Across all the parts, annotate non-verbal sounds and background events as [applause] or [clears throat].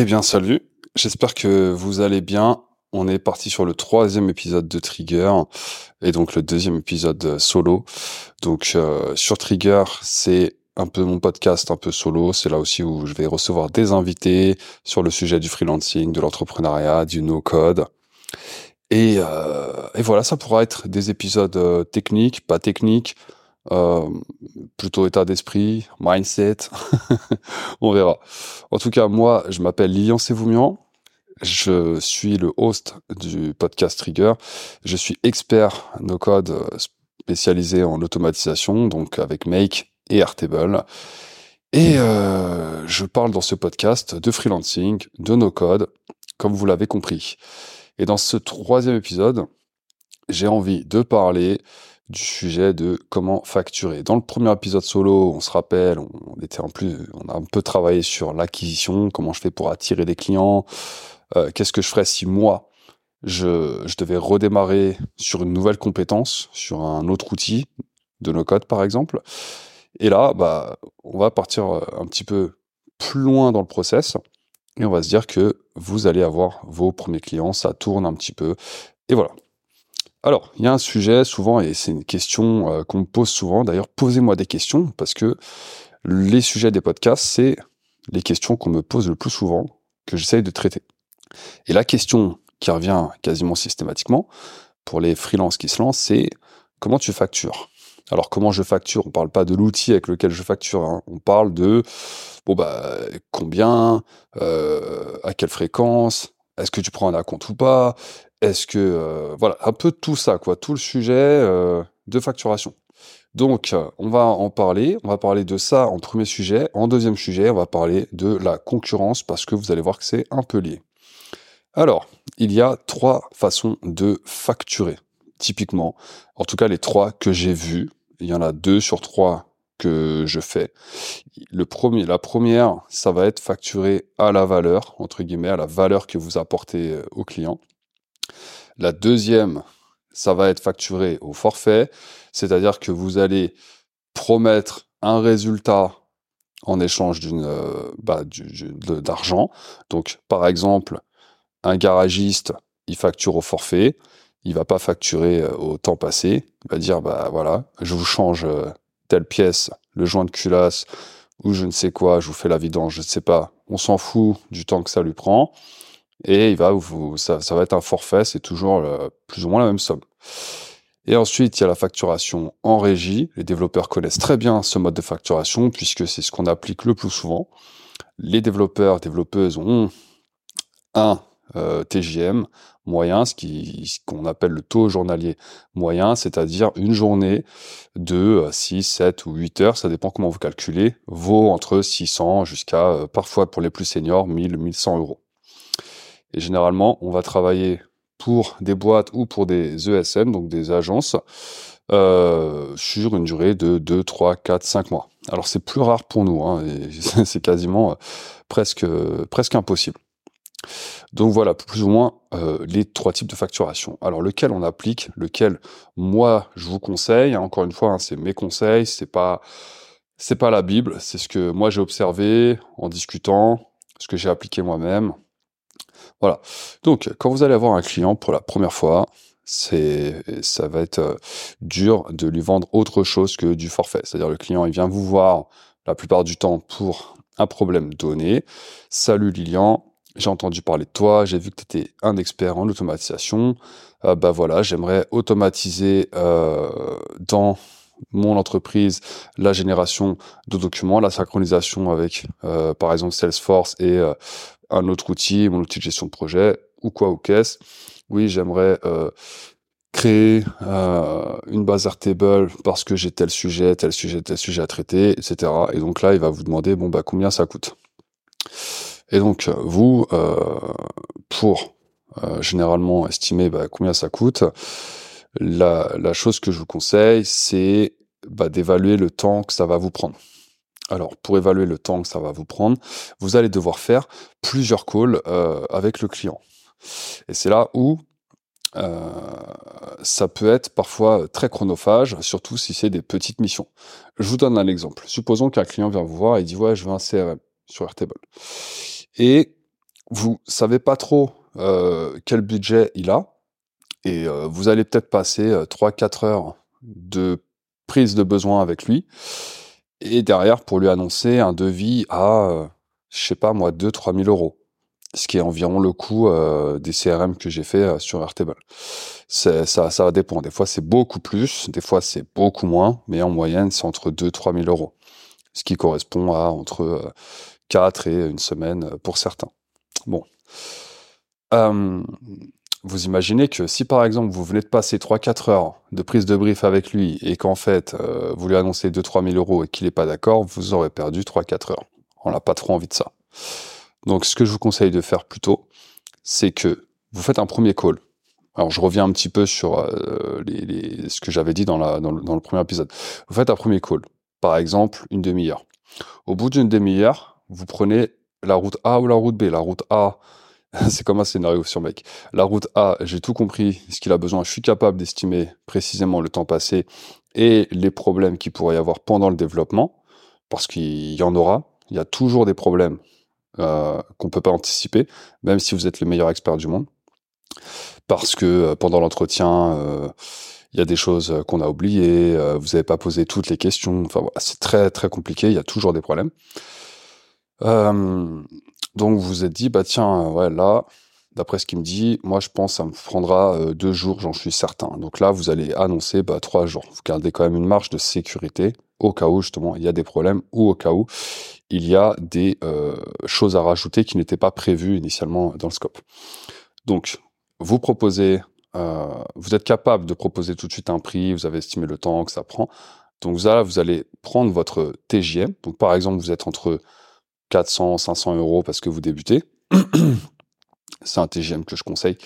Eh bien, salut. J'espère que vous allez bien. On est parti sur le troisième épisode de Trigger et donc le deuxième épisode solo. Donc euh, sur Trigger, c'est un peu mon podcast un peu solo. C'est là aussi où je vais recevoir des invités sur le sujet du freelancing, de l'entrepreneuriat, du no-code. Et, euh, et, voilà, ça pourra être des épisodes euh, techniques, pas techniques, euh, plutôt état d'esprit, mindset, [laughs] on verra. En tout cas, moi, je m'appelle Lilian Sévoumian, je suis le host du podcast Trigger, je suis expert no-code spécialisé en automatisation, donc avec Make et Airtable. Et euh, je parle dans ce podcast de freelancing, de no-code, comme vous l'avez compris. Et dans ce troisième épisode, j'ai envie de parler du sujet de comment facturer. Dans le premier épisode solo, on se rappelle, on était en plus, on a un peu travaillé sur l'acquisition, comment je fais pour attirer des clients, euh, qu'est-ce que je ferais si moi je, je, devais redémarrer sur une nouvelle compétence, sur un autre outil de nos codes par exemple. Et là, bah, on va partir euh, un petit peu plus loin dans le process et on va se dire que vous allez avoir vos premiers clients, ça tourne un petit peu et voilà. Alors, il y a un sujet souvent, et c'est une question euh, qu'on me pose souvent, d'ailleurs, posez-moi des questions, parce que les sujets des podcasts, c'est les questions qu'on me pose le plus souvent, que j'essaye de traiter. Et la question qui revient quasiment systématiquement, pour les freelances qui se lancent, c'est comment tu factures? Alors comment je facture? On parle pas de l'outil avec lequel je facture, hein. on parle de bon bah combien, euh, à quelle fréquence, est-ce que tu prends un compte ou pas, est-ce que euh, voilà un peu tout ça quoi, tout le sujet euh, de facturation. Donc euh, on va en parler, on va parler de ça en premier sujet, en deuxième sujet on va parler de la concurrence parce que vous allez voir que c'est un peu lié. Alors il y a trois façons de facturer typiquement, en tout cas les trois que j'ai vus. Il y en a deux sur trois que je fais. Le premier, la première, ça va être facturé à la valeur, entre guillemets, à la valeur que vous apportez au client. La deuxième, ça va être facturé au forfait, c'est-à-dire que vous allez promettre un résultat en échange euh, bah, d'argent. Donc, par exemple, un garagiste, il facture au forfait, il va pas facturer euh, au temps passé. Il va dire, bah voilà, je vous change euh, telle pièce, le joint de culasse ou je ne sais quoi, je vous fais la vidange, je ne sais pas. On s'en fout du temps que ça lui prend et il va ça, va être un forfait, c'est toujours plus ou moins la même somme. Et ensuite, il y a la facturation en régie. Les développeurs connaissent très bien ce mode de facturation puisque c'est ce qu'on applique le plus souvent. Les développeurs, développeuses ont un euh, TJM moyen, ce qu'on appelle le taux journalier moyen, c'est-à-dire une journée de 6, euh, 7 ou 8 heures, ça dépend comment vous calculez, vaut entre 600 jusqu'à, euh, parfois pour les plus seniors, 1000, 1100 euros. Et généralement, on va travailler pour des boîtes ou pour des ESM, donc des agences, euh, sur une durée de 2, 3, 4, 5 mois. Alors c'est plus rare pour nous, hein, [laughs] c'est quasiment euh, presque, presque impossible. Donc voilà, plus ou moins euh, les trois types de facturation. Alors lequel on applique, lequel moi je vous conseille. Encore une fois, hein, c'est mes conseils, c'est pas c'est pas la Bible, c'est ce que moi j'ai observé en discutant, ce que j'ai appliqué moi-même. Voilà. Donc, quand vous allez avoir un client pour la première fois, c'est, ça va être euh, dur de lui vendre autre chose que du forfait. C'est-à-dire, le client, il vient vous voir la plupart du temps pour un problème donné. Salut Lilian, j'ai entendu parler de toi, j'ai vu que tu étais un expert en automatisation. Euh, bah voilà, j'aimerais automatiser euh, dans mon entreprise la génération de documents, la synchronisation avec, par exemple, Salesforce et un autre outil, mon outil de gestion de projet, ou quoi, ou qu'est-ce. Oui, j'aimerais euh, créer euh, une base Airtable parce que j'ai tel sujet, tel sujet, tel sujet à traiter, etc. Et donc là, il va vous demander, bon, bah, combien ça coûte? Et donc, vous, euh, pour généralement estimer bah, combien ça coûte, la, la, chose que je vous conseille, c'est bah, d'évaluer le temps que ça va vous prendre. Alors, pour évaluer le temps que ça va vous prendre, vous allez devoir faire plusieurs calls euh, avec le client. Et c'est là où euh, ça peut être parfois très chronophage, surtout si c'est des petites missions. Je vous donne un exemple. Supposons qu'un client vient vous voir et dit ouais, je veux un CRM sur Airtable. Et vous savez pas trop euh, quel budget il a, et euh, vous allez peut-être passer 3-4 heures de prise de besoin avec lui, et derrière pour lui annoncer un devis à, je sais pas moi, 2-3 000 euros ce qui est environ le coût euh, des CRM que j'ai fait euh, sur Airtable. Ça, ça va dépendre. Des fois, c'est beaucoup plus, des fois, c'est beaucoup moins, mais en moyenne, c'est entre 2 3 000 euros, ce qui correspond à entre euh, 4 et une semaine euh, pour certains. Bon. Vous imaginez que si par exemple vous venez de passer 3-4 heures de prise de brief avec lui et qu'en fait euh, vous lui annoncez 2-3 000 euros et qu'il n'est pas d'accord, vous aurez perdu 3-4 heures. On n'a pas trop envie de ça. Donc, ce que je vous conseille de faire plutôt, c'est que vous faites un premier call. Alors, je reviens un petit peu sur euh, ce que j'avais dit dans, la, dans, le, premier épisode. Vous faites un premier call, par exemple une demi-heure. Au bout d'une demi-heure, vous prenez la route A ou la route B. La route A, [laughs] c'est comme un scénario sur mec. La route A, j'ai tout compris, ce qu'il a besoin. Je suis capable d'estimer précisément le temps passé et les problèmes qu'il pourrait y avoir pendant le développement, parce qu'il y en aura. Il y a toujours des problèmes euh, qu'on peut pas anticiper, même si vous êtes le meilleur expert du monde, parce que euh, pendant l'entretien, euh, il y a des choses qu'on a oubliées, vous n'avez pas posé toutes les questions. Enfin, voilà, c'est très très compliqué. Il y a toujours des problèmes. Donc vous vous êtes dit, bah tiens, ouais, là, d'après ce qu'il me dit, moi je pense que ça me prendra deux jours, j'en suis certain. Donc là, vous allez annoncer bah, trois jours. Vous gardez quand même une marge de sécurité au cas où justement il y a des problèmes ou au cas où il y a des euh, choses à rajouter qui n'étaient pas prévues initialement dans le scope. Donc, vous proposez, euh, vous êtes capable de proposer tout de suite un prix, vous avez estimé le temps que ça prend. Donc là, vous allez prendre votre TJM. Donc par exemple, vous êtes entre 400, 500 euros parce que vous débutez. C'est un TJM que je conseille.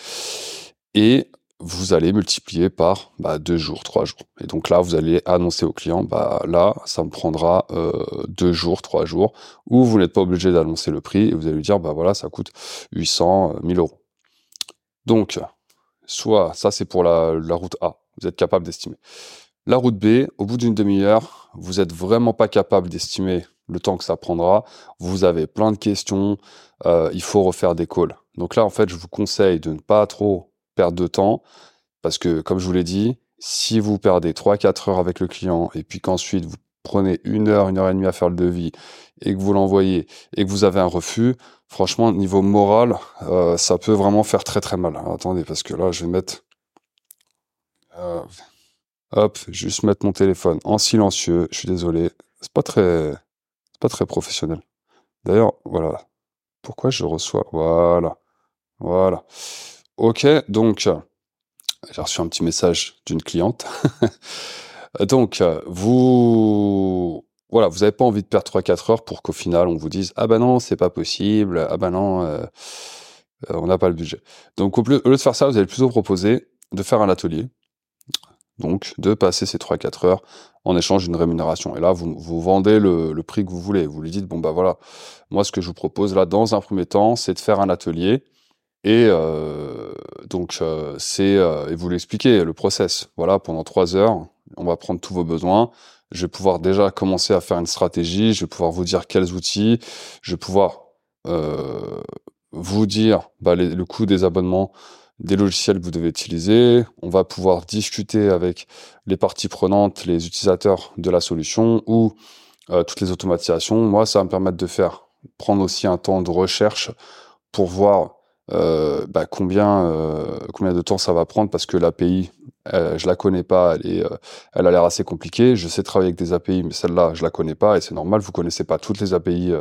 Et vous allez multiplier par bah, deux jours, trois jours. Et donc là, vous allez annoncer au client, bah là, ça me prendra euh, deux jours, trois jours, ou vous n'êtes pas obligé d'annoncer le prix et vous allez lui dire, bah voilà, ça coûte 800, 1000 euros. Donc, soit ça c'est pour la, la route A, vous êtes capable d'estimer. La route B, au bout d'une demi-heure, vous êtes vraiment pas capable d'estimer le temps que ça prendra. Vous avez plein de questions, euh, il faut refaire des calls. Donc là, en fait, je vous conseille de ne pas trop perdre de temps. Parce que, comme je vous l'ai dit, si vous perdez 3-4 heures avec le client et puis qu'ensuite vous prenez une heure, une heure et demie à faire le devis et que vous l'envoyez et que vous avez un refus, franchement, niveau moral, euh, ça peut vraiment faire très très mal. attendez, parce que là, je vais mettre... Euh, hop, juste mettre mon téléphone en silencieux. Je suis désolé. C'est pas très, pas très professionnel. D'ailleurs, voilà. Pourquoi je reçois Voilà. Voilà. Ok, donc j'ai reçu un petit message d'une cliente. [laughs] donc vous voilà, vous n'avez pas envie de perdre 3-4 heures pour qu'au final on vous dise ah ben non c'est pas possible, ah ben non euh, euh, on n'a pas le budget. Donc au, lieu de faire ça, vous allez plutôt proposer de faire un atelier, de passer ces 3-4 heures en échange d'une rémunération. Et là, vous, vous vendez le, prix que vous voulez. Vous lui dites, bon, bah voilà, moi, ce que je vous propose là, dans un premier temps, c'est de faire un atelier et euh, donc, euh, c'est, euh, et vous l'expliquez, le process. Voilà, pendant trois heures, on va prendre tous vos besoins. Je vais pouvoir déjà commencer à faire une stratégie. Je vais pouvoir vous dire quels outils. Je vais pouvoir vous dire bah, le coût des abonnements des logiciels que vous devez utiliser. On va pouvoir discuter avec les parties prenantes, les utilisateurs de la solution ou euh, toutes les automatisations. Moi, ça va me permettre de faire prendre aussi un temps de recherche pour voir euh, bah, combien, euh, combien de temps ça va prendre parce que l'API, je la connais pas, elle, elle a l'air assez compliquée. Je sais travailler avec des API, mais celle-là, je la connais pas et c'est normal. Vous connaissez pas toutes les API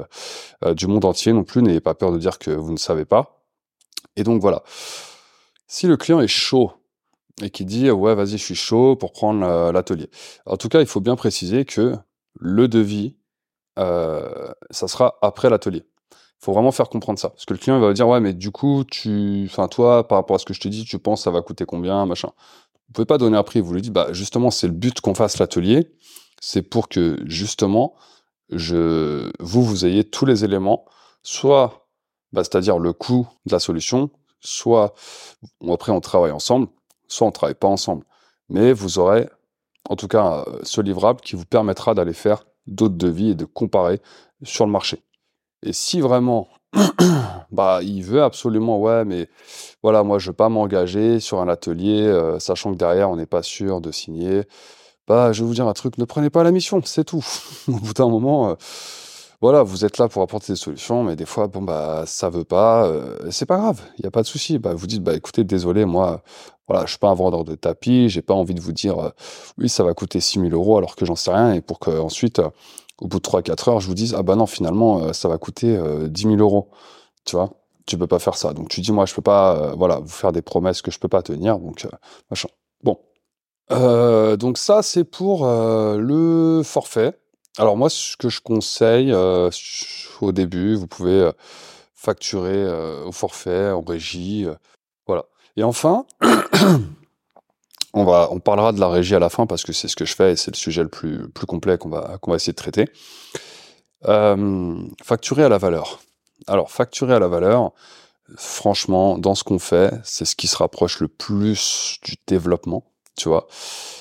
du monde entier non plus. N'ayez pas peur de dire que vous ne savez pas. Et donc voilà. Si le client est chaud et qui dit ouais vas-y je suis chaud pour prendre l'atelier. En tout cas il faut bien préciser que le devis euh, ça sera après l'atelier faut vraiment faire comprendre ça. Parce que le client, il va dire, ouais, mais du coup, tu, enfin, toi, par rapport à ce que je te dis, tu penses ça va coûter combien, machin? Vous pouvez pas donner un prix. Vous lui dites, bah, justement, c'est le but qu'on fasse l'atelier. C'est pour que, justement, je, vous, vous ayez tous les éléments, soit, bah, c'est-à-dire le coût de la solution, soit, après, on travaille ensemble, soit on travaille pas ensemble. Mais vous aurez, en tout cas, ce livrable qui vous permettra d'aller faire d'autres devis et de comparer sur le marché. Et si vraiment [coughs] bah, il veut absolument, ouais, mais voilà, moi, je veux pas m'engager sur un atelier, euh, sachant que derrière, on n'est pas sûr de signer. Bah, je vais vous dire un truc, ne prenez pas la mission, c'est tout. [laughs] Au bout d'un moment, euh, voilà, vous êtes là pour apporter des solutions, mais des fois, bon, bah, ça veut pas, euh, c'est pas grave, il n'y a pas de souci. Bah, vous dites, bah, écoutez, désolé, moi, voilà, je suis pas un vendeur de tapis, j'ai pas envie de vous dire, euh, oui, ça va coûter 6000 euros alors que j'en sais rien, et pour que ensuite, euh, au bout de 3-4 heures, je vous dise, ah bah non, finalement, euh, ça va coûter euh, 10 000 euros. Tu vois, tu peux pas faire ça. Donc tu dis, moi, je peux pas, voilà, vous faire des promesses que je peux pas tenir, donc machin. Bon. Donc ça, c'est pour le forfait. Alors moi, ce que je conseille euh, au début, vous pouvez euh, facturer euh, au forfait, en régie, voilà. Et enfin, [coughs] on va, on parlera de la régie à la fin parce que c'est ce que je fais et c'est le sujet le plus, plus complet qu'on va, qu'on va essayer de traiter. Facturer à la valeur. Alors, facturer à la valeur, franchement, dans ce qu'on fait, c'est ce qui se rapproche le plus du développement, tu vois.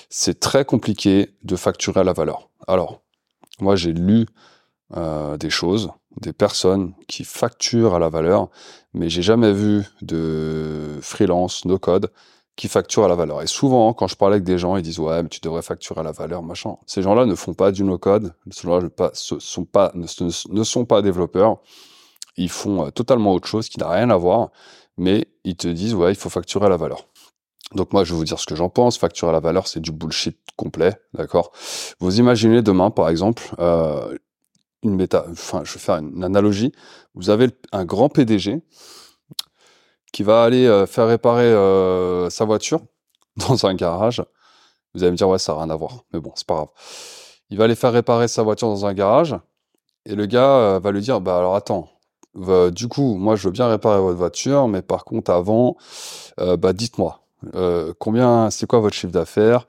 C'est très compliqué de facturer à la valeur. Alors, moi, j'ai lu euh, des choses, des personnes qui facturent à la valeur, mais j'ai jamais vu de freelance, no code, qui facture à la valeur. Et souvent, quand je parle avec des gens, ils disent ouais, mais tu devrais facturer à la valeur, machin. Ces gens-là ne font pas du no code, ces gens-là ne pas- ce sont pas, ne, ne- ne sont pas développeurs. Ils font euh, totalement autre chose qui n'a rien à voir, mais ils te disent ouais, il faut facturer à la valeur. Donc moi, je vais vous dire ce que j'en pense. Facturer la valeur, c'est du bullshit complet, d'accord? Vous imaginez demain, par exemple, euh, une méta, enfin, je vais faire une analogie. Vous avez un grand PDG qui va aller euh, faire réparer euh, sa voiture [laughs] dans un garage. Vous allez me dire, ouais, ça n'a rien à voir. Mais bon, c'est pas grave. Il va aller faire réparer sa voiture dans un garage. Et le gars va lui dire, bah alors attends, du coup, moi je veux bien réparer votre voiture, mais par contre, avant, bah dites-moi, euh, combien, c'est quoi votre chiffre d'affaires?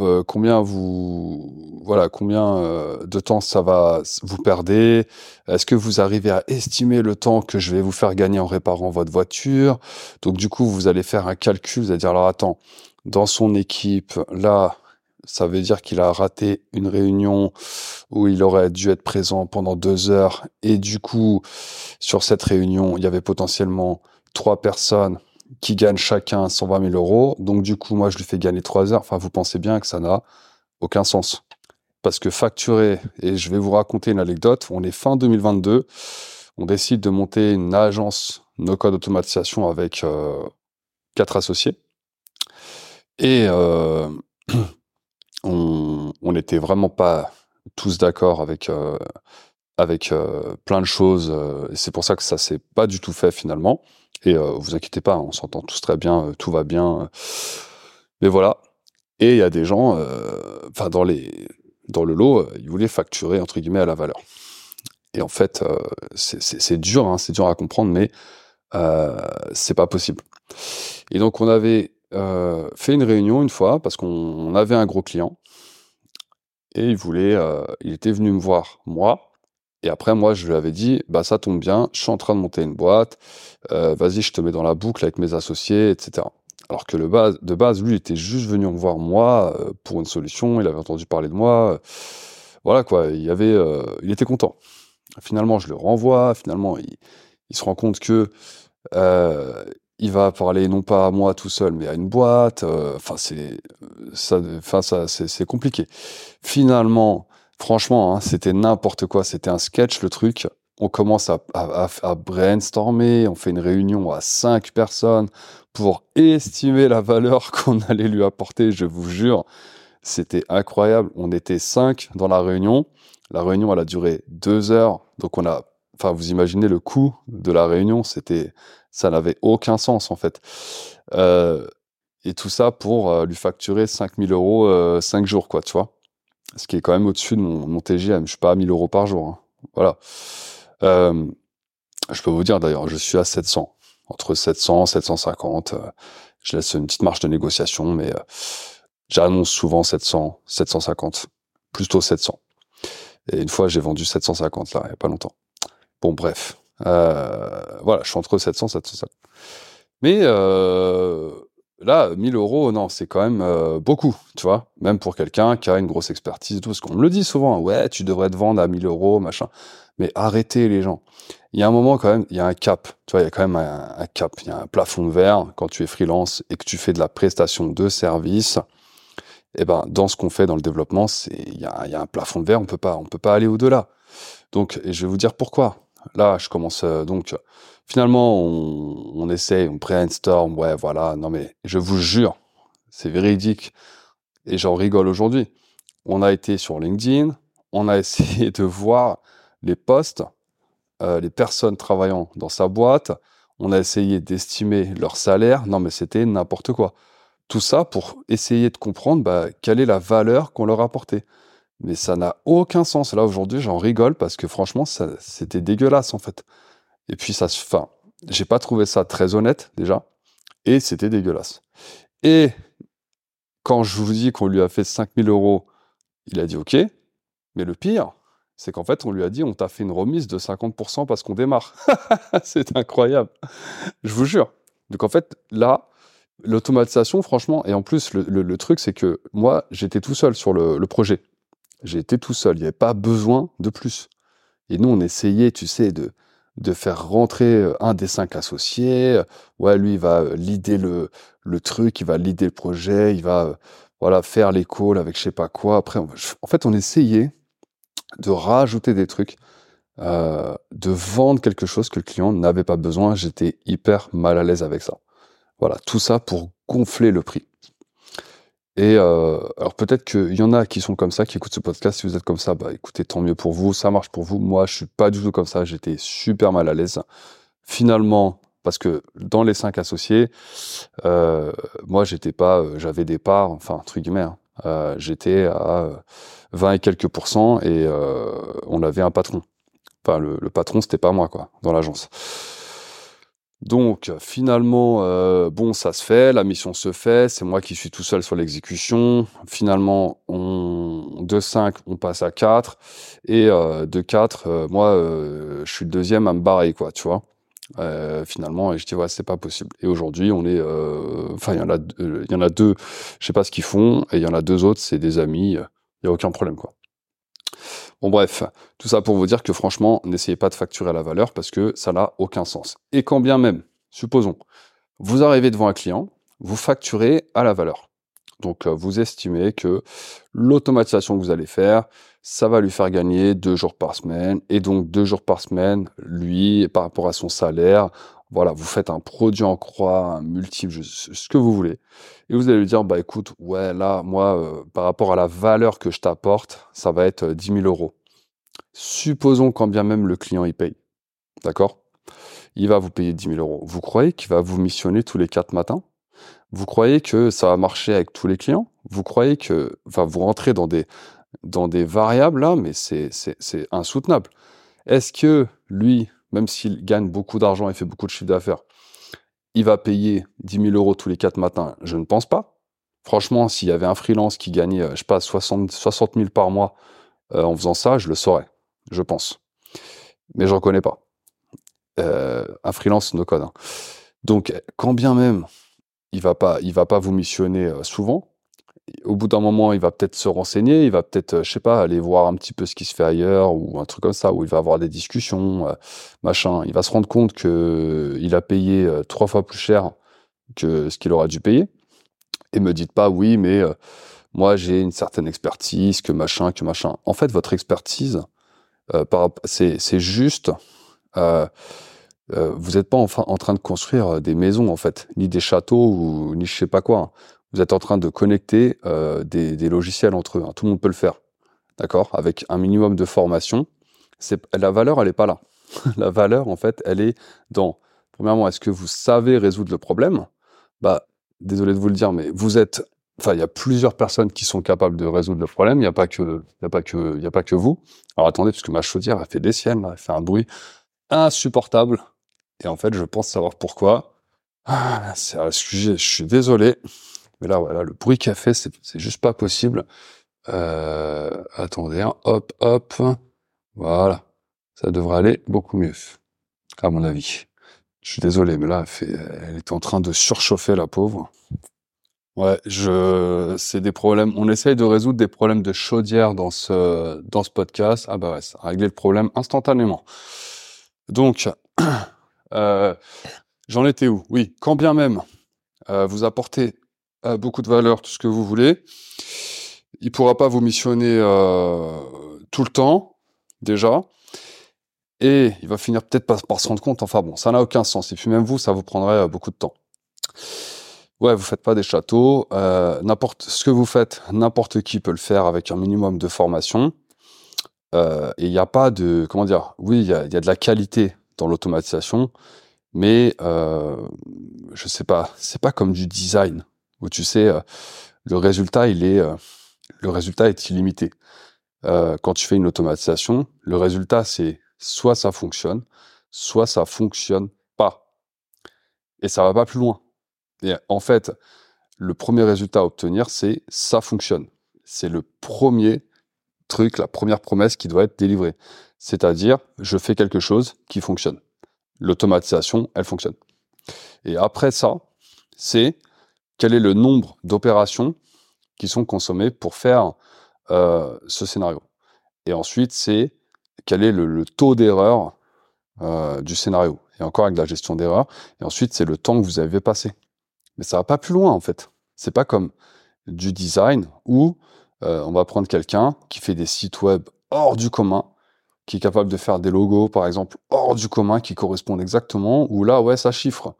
Euh, combien vous, voilà, combien euh, de temps ça va, vous perdez? Est-ce que vous arrivez à estimer le temps que je vais vous faire gagner en réparant votre voiture? Donc du coup, vous allez faire un calcul, vous allez dire, alors attends, dans son équipe, là, ça veut dire qu'il a raté une réunion où il aurait dû être présent pendant deux heures. Et du coup, sur cette réunion, il y avait potentiellement trois personnes qui gagnent chacun 120 000 euros. Donc du coup, moi, je lui fais gagner trois heures. Enfin, vous pensez bien que ça n'a aucun sens. Parce que facturer, et je vais vous raconter une anecdote, on est fin 2022, on décide de monter une agence no-code automatisation avec euh, quatre associés. Et euh, [clears throat] on n'était vraiment pas tous d'accord avec, euh, avec euh, plein de choses. et c'est pour ça que ça s'est pas du tout fait finalement. Et euh, vous inquiétez pas, on s'entend tous très bien, euh, tout va bien. euh. mais voilà. Et il y a des gens, enfin dans les dans le lot, ils voulaient facturer entre guillemets à la valeur. Et en fait, c'est dur, hein, c'est dur à comprendre, mais c'est pas possible. Et donc on avait fait une réunion une fois parce qu'on on avait un gros client et il voulait, il était venu me voir moi. Et après moi je lui avais dit, bah ça tombe bien, je suis en train de monter une boîte, euh, vas-y je te mets dans la boucle avec mes associés, etc. Alors que de base, lui, était juste venu me voir moi euh, pour une solution, il avait entendu parler de moi, euh, voilà quoi, il avait, il était content. Finalement, je le renvoie, finalement, il, se rend compte que il va parler non pas à moi tout seul, mais à une boîte. Enfin, c'est ça, ça, c'est compliqué. Finalement, franchement, hein, c'était n'importe quoi. C'était un sketch le truc. On commence à, brainstormer. On fait une réunion à cinq personnes pour estimer la valeur [laughs] qu'on allait lui apporter. Je vous jure, c'était incroyable. On était cinq dans la réunion. La réunion, elle a duré deux heures. Donc on a, enfin, vous imaginez le coût de la réunion. C'était, ça n'avait aucun sens en fait. Euh, et tout ça pour euh, lui facturer 5000 euros euh, 5 jours, quoi, tu vois. Ce qui est quand même au-dessus de mon, mon TGM. Je suis pas à 1000 euros par jour. hein. Voilà. Euh, je peux vous dire d'ailleurs, je suis à 700. Entre 700 750. euh, je laisse une petite marge de négociation, mais euh, j'annonce souvent 700, 750. Plutôt 700. Et une fois, j'ai vendu 750 là, il y a pas longtemps. Bon, bref. Euh, voilà, je suis entre 700 et 750. Mais euh, là, 1000 euros, non, c'est quand même euh, beaucoup, tu vois. Même pour quelqu'un qui a une grosse expertise et tout. Parce qu'on me le dit souvent, ouais, tu devrais te vendre à 1000 euros, machin. Mais arrêtez les gens. Il y a un moment quand même, il y a un cap. Tu vois, il y a quand même un, cap. Il y a un plafond de verre quand tu es freelance et que tu fais de la prestation de service. Eh ben, dans ce qu'on fait dans le développement, c'est il y a, il y a un plafond de verre. On peut pas, on peut pas aller au-delà. Donc, et je vais vous dire pourquoi. Là, je commence euh, donc. Finalement, on, on essaie, on brainstorm. Ouais, voilà. Non mais, je vous jure, c'est véridique. Et j'en rigole aujourd'hui. On a été sur LinkedIn. On a [laughs] essayé de voir les postes, euh, les personnes travaillant dans sa boîte. On a essayé d'estimer leur salaire. Non, mais c'était n'importe quoi. Tout ça pour essayer de comprendre bah, quelle est la valeur qu'on leur apportait. Mais ça n'a aucun sens. Là, aujourd'hui, j'en rigole parce que franchement, c'était dégueulasse, en fait. Et puis, ça se. Enfin, j'ai pas trouvé ça très honnête, déjà. Et c'était dégueulasse. Et quand je vous dis qu'on lui a fait 5000 euros, il a dit OK. Mais le pire, c'est qu'en fait, on lui a dit on t'a fait une remise de 50% parce qu'on démarre. [laughs] c'est incroyable. Je vous jure. Donc en fait, là, l'automatisation, franchement, et en plus, le, truc, c'est que moi, j'étais tout seul sur le, projet. J'ai été tout seul. Il n'y avait pas besoin de plus. Et nous, on essayait, tu sais, de, de faire rentrer euh, un des cinq associés. Ouais, lui, il va euh, leader le, truc, il va leader le projet, il va euh, voilà, faire les calls avec je sais pas quoi. Après, en fait, on essayait de rajouter des trucs, de vendre quelque chose que le client n'avait pas besoin. J'étais hyper mal à l'aise avec ça. Voilà, tout ça pour gonfler le prix. Et euh, alors peut-être qu'il y en a qui sont comme ça, qui écoutent ce podcast. Si vous êtes comme ça, bah écoutez, tant mieux pour vous, ça marche pour vous. Moi, je suis pas du tout comme ça. J'étais super mal à l'aise. Finalement, parce que dans les cinq associés, euh, moi, j'étais pas, euh, j'avais des parts, enfin entre guillemets, hein, j'étais à 20 et quelques pourcents et on avait un patron. Enfin, le, le patron, c'était pas moi, quoi, dans l'agence. Donc finalement, euh, bon, ça se fait, la mission se fait, c'est moi qui suis tout seul sur l'exécution. Finalement, on, de 5, on passe à 4. Et euh, de 4, euh, moi, je suis le deuxième à me barrer, quoi, tu vois. Finalement, et je dis, ouais, c'est pas possible. Et aujourd'hui, on est... Enfin, il y en a, y en a deux, je sais pas ce qu'ils font, et il y en a deux autres, c'est des amis, il y a aucun problème, quoi. Bon bref, tout ça pour vous dire que franchement, n'essayez pas de facturer la valeur parce que ça n'a aucun sens. Et quand bien même, supposons, vous arrivez devant un client, vous facturez à la valeur. Donc euh, vous estimez que l'automatisation que vous allez faire, ça va lui faire gagner deux jours par semaine. Et donc deux jours par semaine, lui, par rapport à son salaire, voilà, vous faites un produit en croix, un multiple, ce que vous voulez. Et vous allez lui dire, bah écoute, ouais, là, moi, euh, par rapport à la valeur que je t'apporte, ça va être 10 euh, 000 euros. Supposons quand bien même le client y paye. D'accord? Il va vous payer 10 000 euros. Vous croyez qu'il va vous missionner tous les quatre matins? Vous croyez que ça va marcher avec tous les clients? Vous croyez que, enfin, vous rentrez dans des, dans des variables là, mais c'est insoutenable. Est-ce que lui, même s'il gagne beaucoup d'argent et fait beaucoup de chiffre d'affaires, il va payer 10 000 euros tous les quatre matins? Je ne pense pas. Franchement, s'il y avait un freelance qui gagnait, euh, je sais pas, 60, 60 000 par mois euh, en faisant ça, je le saurais, je pense. Mais j'en connais pas. Euh, un freelance no code. Hein. Donc, quand bien même il va pas, il va pas vous missionner souvent, au bout d'un moment, il va peut-être se renseigner, il va peut-être, euh, je sais pas, aller voir un petit peu ce qui se fait ailleurs ou un truc comme ça, où il va avoir des discussions, euh, machin. Il va se rendre compte que euh, il a payé trois fois plus cher que ce qu'il aurait dû payer. Et me dites pas, oui, mais moi j'ai une certaine expertise, que machin, que machin. En fait, votre expertise, c'est juste, vous n'êtes pas en train de construire des maisons en fait, ni des châteaux ou ni je sais pas quoi vous êtes en train de connecter euh, des, logiciels entre eux. Hein. Tout le monde peut le faire, d'accord? Avec un minimum de formation. La valeur, elle n'est pas là. [laughs] la valeur, en fait, elle est dans. Premièrement, est-ce que vous savez résoudre le problème? Bah, désolé de vous le dire, mais vous êtes. Enfin, il y a plusieurs personnes qui sont capables de résoudre le problème. Il n'y a pas que, a a pas que vous. Alors attendez, parce que ma chaudière a fait des siennes, elle fait un bruit insupportable. Et en fait, je pense savoir pourquoi. Ah, c'est un sujet. Je suis désolé. Mais là, voilà, le bruit qu'a fait, c'est juste pas possible. Euh, attendez, hein, hop, hop. Voilà. Ça devrait aller beaucoup mieux, à mon avis. Je suis désolé, mais là, elle, est en train de surchauffer, la pauvre. Ouais, je, c'est des problèmes. On essaye de résoudre des problèmes de chaudière dans ce dans ce podcast. Ah bah ouais, ça a réglé le problème instantanément. Donc, [clears throat] euh, j'en étais où? Oui, quand bien même euh, vous apportez beaucoup de valeur, tout ce que vous voulez, il pourra pas vous missionner euh, tout le temps déjà, et il va finir peut-être par, par se rendre compte. Enfin bon, ça n'a aucun sens. Et puis même vous, ça vous prendrait euh, beaucoup de temps. Ouais, vous faites pas des châteaux. Euh, n'importe ce que vous faites, n'importe qui peut le faire avec un minimum de formation. Et il n'y a pas de comment dire. Oui, il y a, y a, de la qualité dans l'automatisation, mais euh, je sais pas. C'est pas comme du design où tu sais euh, le résultat il est euh, le résultat est illimité. Euh, quand tu fais une automatisation, le résultat c'est soit ça fonctionne, soit ça fonctionne pas, et ça va pas plus loin. Et en fait, le premier résultat à obtenir, c'est ça fonctionne. C'est le premier truc, la première promesse qui doit être délivrée. C'est-à-dire, je fais quelque chose qui fonctionne. L'automatisation, elle fonctionne. Et après ça, c'est quel est le nombre d'opérations qui sont consommées pour faire euh, ce scénario. Et ensuite, c'est quel est le, taux d'erreur euh, du scénario. Et encore avec la gestion d'erreur. Et ensuite, c'est le temps que vous avez passé. Mais ça va pas plus loin en fait. C'est pas comme du design où euh, on va prendre quelqu'un qui fait des sites web hors du commun, qui est capable de faire des logos par exemple hors du commun qui correspondent exactement, où là ouais ça chiffre.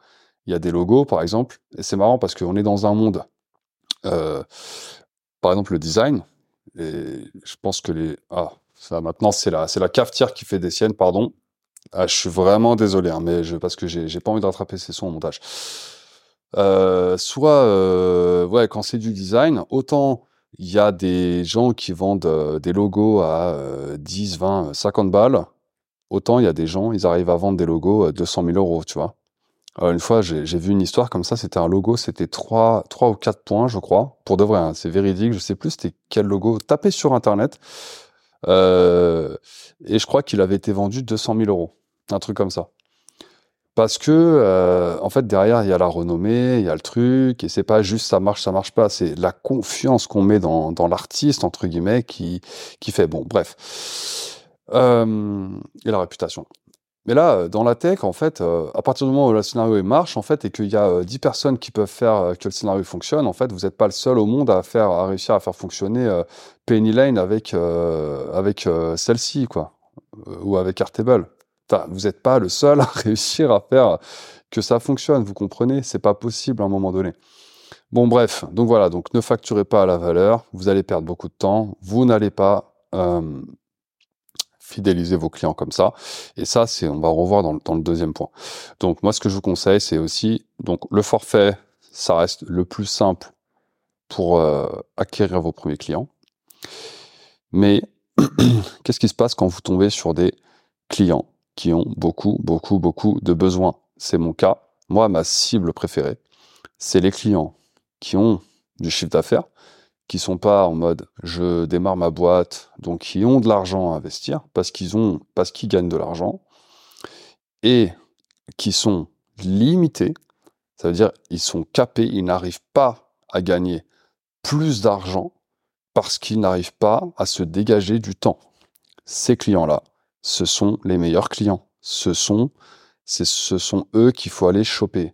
Il y a des logos par exemple, et c'est marrant parce qu'on est dans un monde, euh, par exemple le design, et je pense que les... Ah, ça maintenant c'est la, c'est la cafetière qui fait des siennes, pardon. Ah, je suis vraiment désolé, hein, mais parce que j'ai, pas envie de rattraper ces sons au montage. Euh, soit, euh, ouais, quand c'est du design, autant il y a des gens qui vendent des logos à 10, 20, 50 balles, autant il y a des gens, ils arrivent à vendre des logos à 200 000 euros, tu vois. Une fois, j'ai vu une histoire comme ça, c'était un logo, c'était 3, 3 ou 4 points, je crois, pour de vrai, hein, c'est véridique, je sais plus c'était quel logo, tapez sur Internet, euh, et je crois qu'il avait été vendu 200 000 euros, un truc comme ça. Parce que, euh, en fait, derrière, il y a la renommée, il y a le truc, et c'est pas juste ça marche, ça marche pas, c'est la confiance qu'on met dans, dans l'artiste, entre guillemets, qui, qui fait bon, bref. Euh, et la réputation. Mais là, dans la tech, en fait, euh, à partir du moment où le scénario marche, en fait, et qu'il y a euh, 10 personnes qui peuvent faire euh, que le scénario fonctionne, en fait, vous n'êtes pas le seul au monde à réussir à faire fonctionner euh, Penny Lane avec, euh, avec celle-ci, quoi, ou avec Artable. Vous n'êtes pas le seul à [laughs] réussir à faire que ça fonctionne, vous comprenez? C'est pas possible à un moment donné. Bon, bref, donc voilà, donc ne facturez pas à la valeur, vous allez perdre beaucoup de temps, vous n'allez pas euh, fidéliser vos clients comme ça. Et ça, c'est, on va revoir dans, dans le deuxième point. Donc moi, ce que je vous conseille, c'est aussi, donc le forfait, ça reste le plus simple pour euh, acquérir vos premiers clients. Mais [clears throat] qu'est-ce qui se passe quand vous tombez sur des clients qui ont beaucoup, beaucoup, beaucoup de besoins? C'est mon cas. Moi, ma cible préférée, c'est les clients qui ont du chiffre d'affaires, qui sont pas en mode je démarre ma boîte, donc qui ont de l'argent à investir parce qu'ils ont, parce qu'ils gagnent de l'argent et qui sont limités. Ça veut dire ils sont capés, ils n'arrivent pas à gagner plus d'argent parce qu'ils n'arrivent pas à se dégager du temps. Ces clients-là, ce sont les meilleurs clients. Ce sont, ce sont eux qu'il faut aller choper.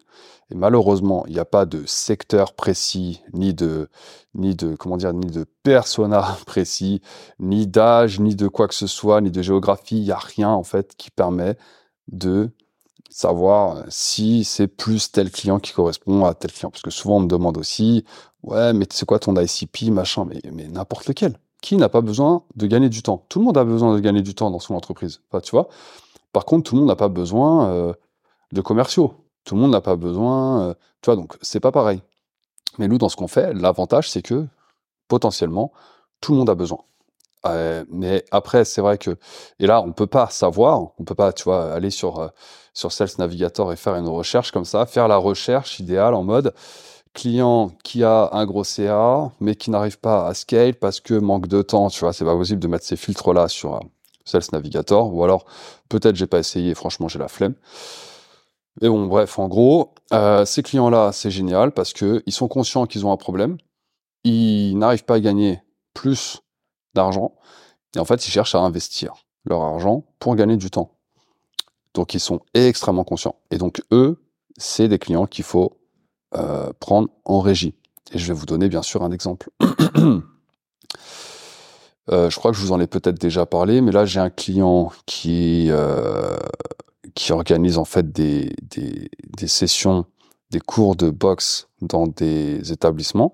Et malheureusement, il n'y a pas de secteur précis, ni de, ni de, comment dire, ni de persona [laughs] précis, ni d'âge, ni de quoi que ce soit, ni de géographie. Il n'y a rien, en fait, qui permet de savoir si c'est plus tel client qui correspond à tel client. Parce que souvent, on me demande aussi, ouais, mais c'est quoi ton ICP, machin, mais, n'importe lequel qui n'a pas besoin de gagner du temps? Tout le monde a besoin de gagner du temps dans son entreprise, tu vois? Par contre, tout le monde n'a pas besoin euh, de commerciaux. Tout le monde n'a pas besoin, euh, tu vois, donc c'est pas pareil. Mais nous, dans ce qu'on fait, l'avantage, c'est que potentiellement, tout le monde a besoin. Euh, mais après, c'est vrai que, et là, on peut pas savoir, on peut pas, tu vois, aller sur, sur Sales Navigator et faire une recherche comme ça, faire la recherche idéale en mode, client qui a un gros CA, mais qui n'arrive pas à scale parce que manque de temps, tu vois, c'est pas possible de mettre ces filtres-là sur euh, Sales Navigator, ou alors peut-être j'ai pas essayé, franchement j'ai la flemme. Mais bon, bref, en gros, euh, ces clients-là, c'est génial parce que ils sont conscients qu'ils ont un problème, ils n'arrivent pas à gagner plus d'argent, et en fait, ils cherchent à investir leur argent pour gagner du temps. Donc, ils sont extrêmement conscients. Et donc, eux, c'est des clients qu'il faut euh, prendre en régie. Et je vais vous donner bien sûr un exemple. [clears throat] Euh, je crois que je vous en ai peut-être déjà parlé, mais là j'ai un client qui euh, qui organise en fait des, des, sessions, des cours de boxe dans des établissements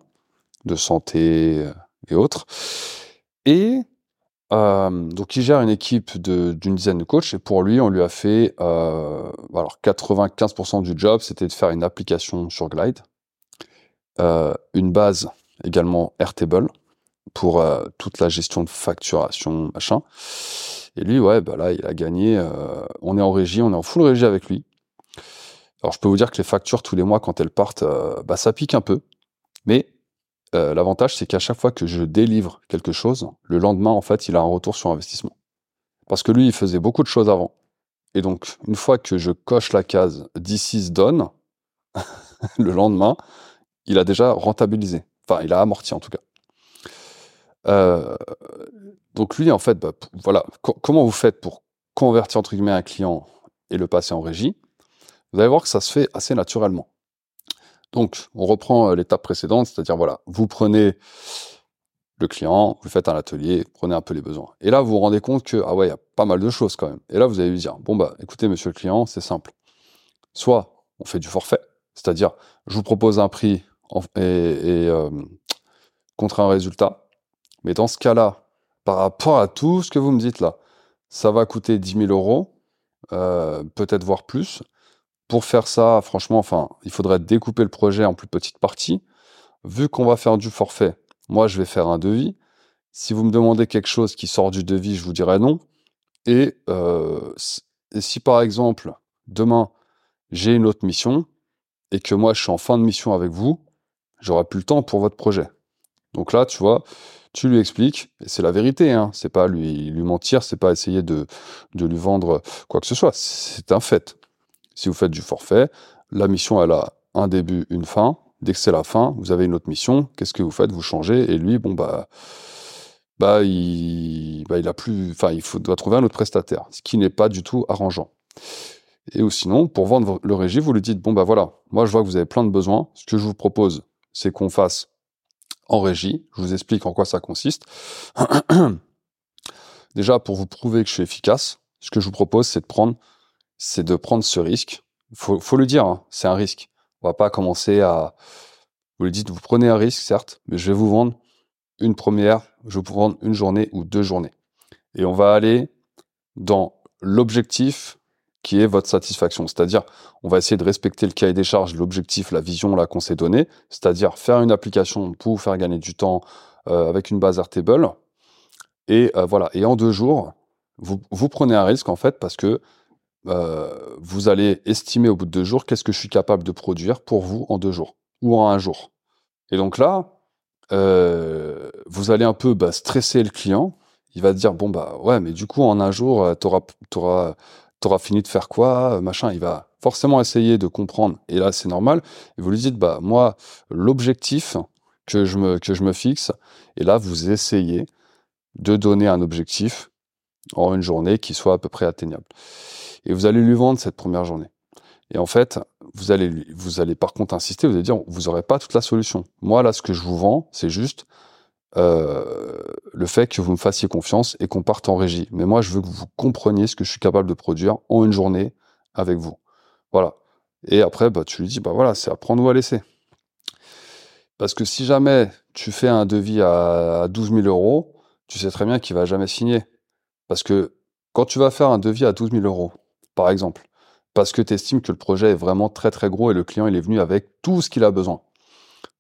de santé et autres. Et euh, donc, il gère une équipe d'une dizaine de coachs et pour lui, on lui a fait euh, alors 95% du job, c'était de faire une application sur Glide, euh, une base également Airtable pour euh, toute la gestion de facturation, machin. Et lui, ouais, bah là, il a gagné. Euh, on est en régie, on est en full régie avec lui. Alors, je peux vous dire que les factures tous les mois, quand elles partent, euh, bah, ça pique un peu. Mais l'avantage, c'est qu'à chaque fois que je délivre quelque chose, le lendemain, en fait, il a un retour sur investissement. Parce que lui, il faisait beaucoup de choses avant. Et donc, une fois que je coche la case is done, [laughs] le lendemain, il a déjà rentabilisé. Enfin, il a amorti en tout cas. Euh, donc lui, en fait, bah, voilà, comment vous faites pour convertir entre guillemets un client et le passer en régie? Vous allez voir que ça se fait assez naturellement. Donc, on reprend euh, l'étape précédente, c'est-à-dire, voilà, vous prenez le client, vous faites un atelier, prenez un peu les besoins. Et là, vous vous rendez compte que, ah ouais, y a pas mal de choses quand même. Et là, vous allez lui dire, bon, bah, écoutez, monsieur le client, c'est simple. Soit on fait du forfait, c'est-à-dire, je vous propose un prix et, euh, contre un résultat. Mais dans ce cas-là, par rapport à tout ce que vous me dites là, ça va coûter 10 000 euros, euh, peut-être voire plus. Pour faire ça, franchement, enfin, il faudrait découper le projet en plus petites parties. Vu qu'on va faire du forfait, moi, je vais faire un devis. Si vous me demandez quelque chose qui sort du devis, je vous dirai non. Et, euh, et si par exemple, demain, j'ai une autre mission et que moi, je suis en fin de mission avec vous, j'aurai plus le temps pour votre projet. Donc là, tu vois, tu lui expliques, et c'est la vérité, hein, c'est pas lui, lui mentir, c'est pas essayer de, de lui vendre quoi que ce soit, c'est un fait. Si vous faites du forfait, la mission, elle a un début, une fin. Dès que c'est la fin, vous avez une autre mission. Qu'est-ce que vous faites? Vous changez. Et lui, bon, bah, bah, il, bah, il a plus, enfin, il faut, doit trouver un autre prestataire, ce qui n'est pas du tout arrangeant. Et ou sinon, pour vendre le régie, vous lui dites, bon, bah voilà, moi, je vois que vous avez plein de besoins. Ce que je vous propose, c'est qu'on fasse en régie. Je vous explique en quoi ça consiste. [clears throat] Déjà, pour vous prouver que je suis efficace, ce que je vous propose, c'est de prendre ce risque. Faut, faut le dire, hein, c'est un risque. On va pas commencer à. Vous le dites, vous prenez un risque, certes, mais je vais vous vendre une première, je vais vous vendre une journée ou deux journées. Et on va aller dans l'objectif qui est votre satisfaction. C'est-à-dire, on va essayer de respecter le cahier des charges, l'objectif, la vision là qu'on s'est donné. C'est-à-dire faire une application pour faire gagner du temps euh, avec une base Airtable. Et euh, voilà. Et en deux jours, vous, vous prenez un risque en fait parce que euh, vous allez estimer au bout de deux jours qu'est-ce que je suis capable de produire pour vous en deux jours ou en un jour. Et donc là, vous allez un peu bah, stresser le client. Il va dire bon bah ouais, mais du coup en un jour, tu auras, fini de faire quoi, machin. Il va forcément essayer de comprendre. Et là, c'est normal. Et vous lui dites bah moi, l'objectif que je me que je me fixe. Et là, vous essayez de donner un objectif en une journée qui soit à peu près atteignable et vous allez lui vendre cette première journée. Et en fait, vous allez, vous allez par contre insister, vous allez dire, vous n'aurez pas toute la solution. Moi, là, ce que je vous vends, c'est juste euh, le fait que vous me fassiez confiance et qu'on parte en régie. Mais moi, je veux que vous compreniez ce que je suis capable de produire en une journée avec vous. Voilà. Et après, bah, tu lui dis, bah voilà, c'est à prendre ou à laisser. Parce que si jamais tu fais un devis à 12 000 euros, tu sais très bien qu'il va jamais signer. Parce que quand tu vas faire un devis à 12 000 euros, par exemple, parce que tu estimes que le projet est vraiment très très gros et le client il est venu avec tout ce qu'il a besoin.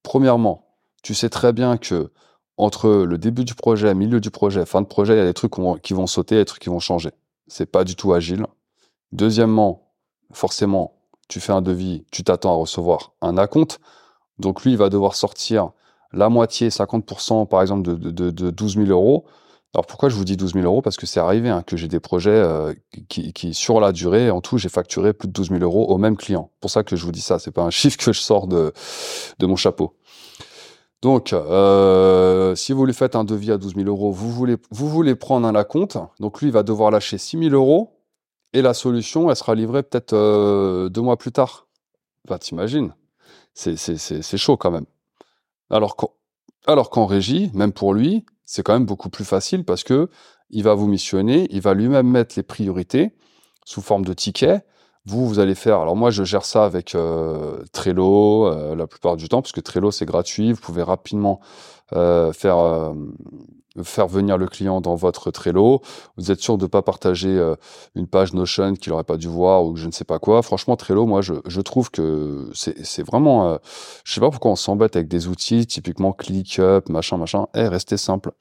Premièrement, tu sais très bien que entre le début du projet, milieu du projet, fin de projet, il y a des trucs qui vont sauter, des trucs qui vont changer. C'est pas du tout agile. Deuxièmement, forcément, tu fais un devis, tu t'attends à recevoir un acompte. Donc lui, il va devoir sortir la moitié, 50% par exemple de, de, de 12 000 euros. Alors pourquoi je vous dis 12 000 euros? Parce que c'est arrivé hein, que j'ai des projets euh, qui, sur la durée, en tout, j'ai facturé plus de 12 000 euros au même client. Pour ça que je vous dis ça, c'est pas un chiffre que je sors de mon chapeau. Donc, euh, si vous lui faites un devis à 12 000 euros, vous voulez, prendre un compte. Donc lui, il va devoir lâcher 6 000 euros et la solution, elle sera livrée peut-être euh, deux mois plus tard. Enfin, t'imagines C'est chaud quand même. Alors qu'en alors qu'en régie, même pour lui, c'est quand même beaucoup plus facile parce que il va vous missionner, il va lui-même mettre les priorités sous forme de tickets. Vous, vous allez faire. Alors moi, je gère ça avec euh, Trello euh, la plupart du temps, parce que Trello c'est gratuit. Vous pouvez rapidement euh, faire venir le client dans votre Trello. Vous êtes sûr de ne pas partager une page Notion qu'il n'aurait pas dû voir ou je ne sais pas quoi. Franchement, Trello, moi, je, trouve que c'est vraiment... Je sais pas pourquoi on s'embête avec des outils, typiquement ClickUp, machin, machin. Eh, restez simple.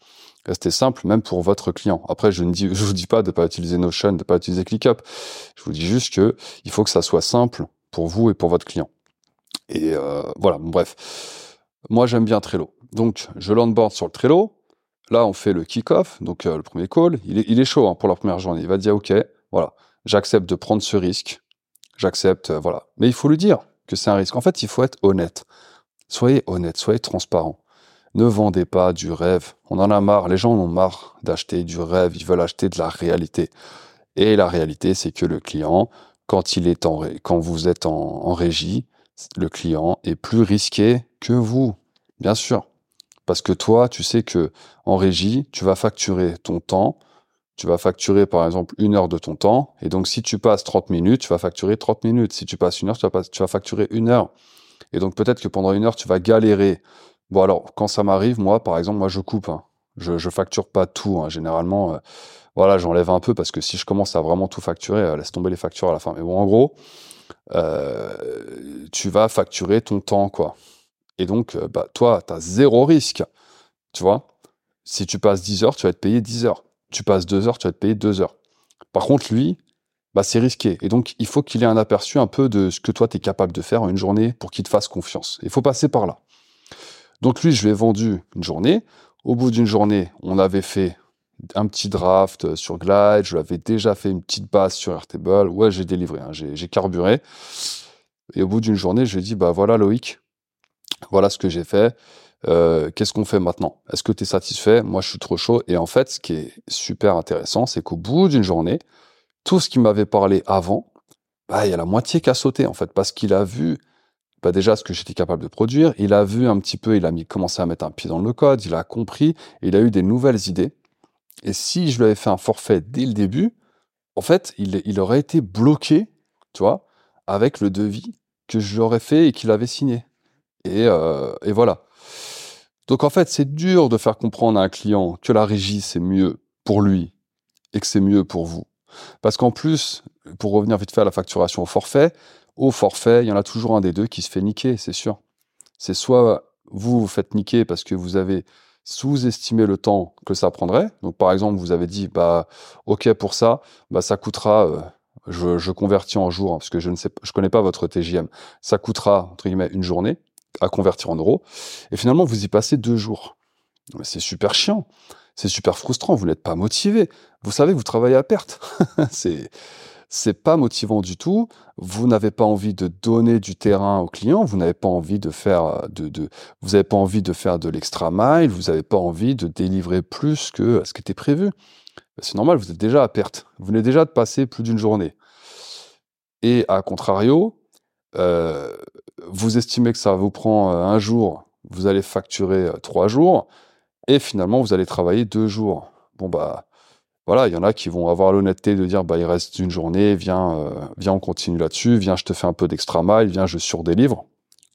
Restez simple, même pour votre client. Après, je ne vous dis pas de pas utiliser Notion, de pas utiliser ClickUp. Je vous dis juste que il faut que ça soit simple pour vous et pour votre client. Et euh, voilà, bref. Moi, j'aime bien Trello. Donc, je l'onboard sur le Trello. Là, on fait le kick-off, donc euh, le premier call. Il est, il est chaud hein, pour la première journée. Il va dire, OK, voilà, j'accepte de prendre ce risque. J'accepte, euh, voilà. Mais il faut lui dire que c'est un risque. En fait, il faut être honnête. Soyez honnête, soyez transparent. Ne vendez pas du rêve. On en a marre. Les gens en ont marre d'acheter du rêve. Ils veulent acheter de la réalité. Et la réalité, c'est que le client, quand vous êtes en, régie, le client est plus risqué que vous. Bien sûr. Parce que toi, tu sais que en régie, tu vas facturer ton temps. Tu vas facturer, par exemple, une heure de ton temps. Et donc, si tu passes 30 minutes, tu vas facturer 30 minutes. Si tu passes une heure, tu vas facturer une heure. Et donc, peut-être que pendant une heure, tu vas galérer. Bon, alors, quand ça m'arrive, moi, par exemple, moi, je coupe. Hein. Je, facture pas tout. Hein. Généralement, euh, voilà, j'enlève un peu parce que si je commence à vraiment tout facturer, euh, laisse tomber les factures à la fin. Mais bon, en gros, euh, tu vas facturer ton temps, quoi. Et donc, bah, toi, tu as zéro risque. Tu vois Si tu passes 10 heures, tu vas être payé 10 heures. Tu passes 2 heures, tu vas être payé 2 heures. Par contre, lui, bah, c'est risqué. Et donc, il faut qu'il ait un aperçu un peu de ce que toi, tu es capable de faire en une journée pour qu'il te fasse confiance. Il faut passer par là. Donc, lui, je lui ai vendu une journée. Au bout d'une journée, on avait fait un petit draft sur Glide. Je lui avais déjà fait une petite base sur Airtable. Ouais, j'ai délivré, hein, j'ai carburé. Et au bout d'une journée, je lui ai dit, bah voilà, Loïc, voilà ce que j'ai fait. Euh, Qu'est-ce qu'on fait maintenant? Est-ce que tu es satisfait? Moi, je suis trop chaud. Et en fait, ce qui est super intéressant, c'est qu'au bout d'une journée, tout ce qu'il m'avait parlé avant, bah, il y a la moitié qui a sauté, en fait, parce qu'il a vu bah, déjà ce que j'étais capable de produire. Il a vu un petit peu, il a commencé à mettre un pied dans le code, il a compris, il a eu des nouvelles idées. Et si je lui avais fait un forfait dès le début, en fait, il, aurait été bloqué, tu vois, avec le devis que je fait et qu'il avait signé. Et, euh, et voilà. Donc en fait, c'est dur de faire comprendre à un client que la régie, c'est mieux pour lui et que c'est mieux pour vous. Parce qu'en plus, pour revenir vite fait à la facturation au forfait, au forfait, il y en a toujours un des deux qui se fait niquer, c'est sûr. C'est soit vous vous faites niquer parce que vous avez sous-estimé le temps que ça prendrait. Donc par exemple, vous avez dit, bah ok pour ça, bah ça coûtera, euh, je, convertis en jours, hein, parce que je ne sais, je connais pas votre TJM, ça coûtera entre guillemets une journée à convertir en euros. Et finalement, vous y passez deux jours. C'est super chiant. C'est super frustrant. Vous n'êtes pas motivé. Vous savez vous travaillez à perte. [laughs] c'est, c'est pas motivant du tout. Vous n'avez pas envie de donner du terrain au client. Vous n'avez pas envie de faire de, de vous pas envie de faire de l'extra mile. Vous n'avez pas envie de délivrer plus que ce qui était prévu. C'est normal. Vous êtes déjà à perte. Vous venez déjà de passer plus d'une journée. Et à contrario, euh, vous estimez que ça vous prend euh, un jour, vous allez facturer euh, trois jours, et finalement vous allez travailler deux jours. Bon bah voilà, il y en a qui vont avoir l'honnêteté de dire bah il reste une journée, viens, euh, viens on continue là-dessus, viens je te fais un peu d'extra mile, viens je surdélivre.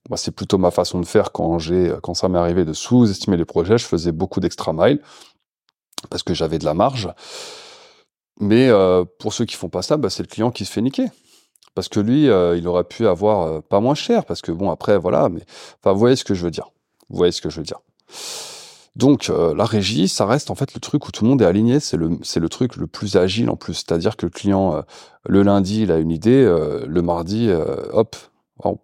Bah, c'est plutôt ma façon de faire quand j'ai quand ça m'est arrivé de sous-estimer les projets, je faisais beaucoup d'extra mile parce que j'avais de la marge. Mais euh, pour ceux qui font pas ça, bah, c'est le client qui se fait niquer parce que lui, euh, il aurait pu avoir pas moins cher, parce que bon, après, voilà, mais enfin, vous voyez ce que je veux dire. Vous voyez ce que je veux dire. Donc, euh, la régie, ça reste en fait le truc où tout le monde est aligné, c'est le, c'est le truc le plus agile en plus. C'est-à-dire que le client, euh, le lundi, il a une idée, euh, le mardi, hop, en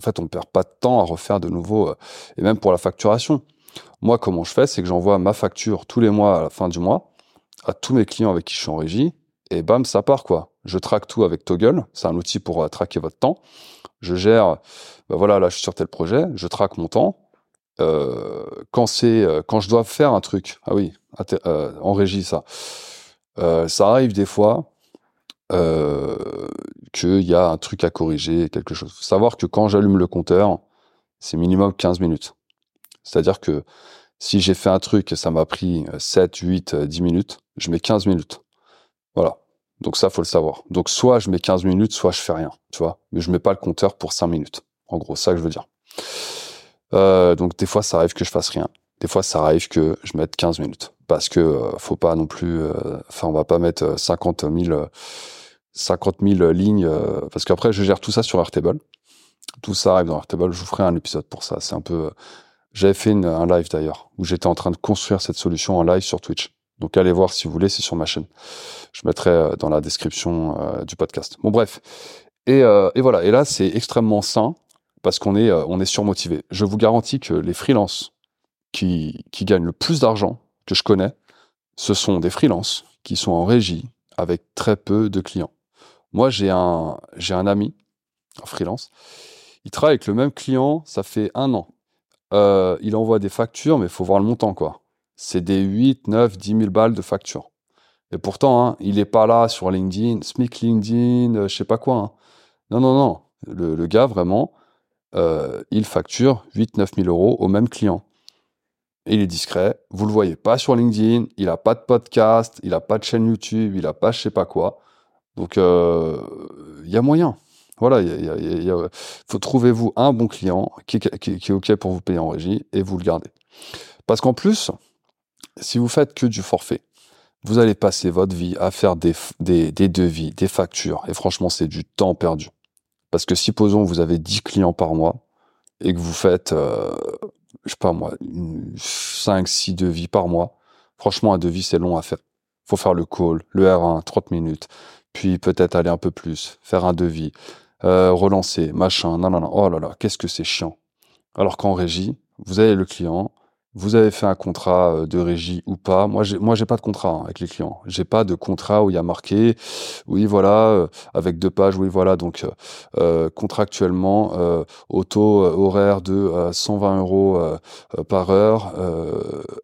fait, on ne perd pas de temps à refaire de nouveau, et même pour la facturation. Moi, comment je fais, c'est que j'envoie ma facture tous les mois à la fin du mois à tous mes clients avec qui je suis en régie, et bam, ça part quoi. Je traque tout avec Toggle, c'est un outil pour traquer votre temps. Je gère, ben voilà, là je suis sur tel projet, je traque mon temps. Euh, quand c'est, euh, quand je dois faire un truc, ah oui, en régie ça, ça arrive des fois qu'il y a un truc à corriger, quelque chose. Faut savoir que quand j'allume le compteur, c'est minimum 15 minutes. C'est-à-dire que si j'ai fait un truc et ça m'a pris 7, 8, 10 minutes, je mets 15 minutes. Voilà. Donc ça, faut le savoir. Donc soit je mets 15 minutes, soit je fais rien, tu vois. Mais je mets pas le compteur pour 5 minutes. En gros, ça que je veux dire. Euh, donc des fois, ça arrive que je fasse rien. Des fois, ça arrive que je mette 15 minutes. Parce que euh, faut pas non plus... Euh, enfin, on va pas mettre 50 000, 50 000 lignes. parce qu'après, je gère tout ça sur Airtable. Tout ça arrive dans Airtable. Je vous ferai un épisode pour ça. C'est un peu... J'avais fait un live d'ailleurs, où j'étais en train de construire cette solution en live sur Twitch. Donc allez voir si vous voulez, c'est sur ma chaîne. Je mettrai euh, dans la description euh, du podcast. Bon bref. Euh, et voilà. Et là, c'est extrêmement sain parce qu'on est, on est surmotivé. Je vous garantis que les freelances qui, qui gagnent le plus d'argent que je connais, ce sont des freelances qui sont en régie avec très peu de clients. Moi, j'ai un, j'ai un ami, un freelance, il travaille avec le même client, ça fait un an. il envoie des factures, mais il faut voir le montant, quoi c'est des 8, 9, 10 000 balles de facture. Et pourtant, hein, il n'est pas là sur LinkedIn, SMIC LinkedIn, euh, je sais pas quoi. Hein. Non, non, non. Le, gars, vraiment, euh, il facture 8, 9 000 euros au même client. il est discret. Vous le voyez pas sur LinkedIn. Il n'a pas de podcast. Il n'a pas de chaîne YouTube. Il n'a pas je sais pas quoi. Donc, euh, il y a moyen. Voilà, il faut trouver vous un bon client qui, est OK pour vous payer en régie et vous le gardez. Parce qu'en plus, si vous faites que du forfait, vous allez passer votre vie à faire des, devis, des factures. Et franchement, c'est du temps perdu. Parce que supposons vous avez 10 clients par mois et que vous faites, euh, je sais pas moi, 5, 6 devis par mois. Franchement, un devis, c'est long à faire. faut faire le call, le R1, 30 minutes. Puis peut-être aller un peu plus, faire un devis, euh, relancer, machin. Non, non, non. Oh là là, qu'est-ce que c'est chiant. Alors qu'en régie, vous avez le client, vous avez fait un contrat euh, de régie ou pas? Moi, j'ai, moi, pas de contrat hein, avec les clients. J'ai pas de contrat où il y a marqué, oui, voilà, euh, avec deux pages, oui, voilà. Donc, euh, contractuellement, au taux horaire de 120 euros par heure,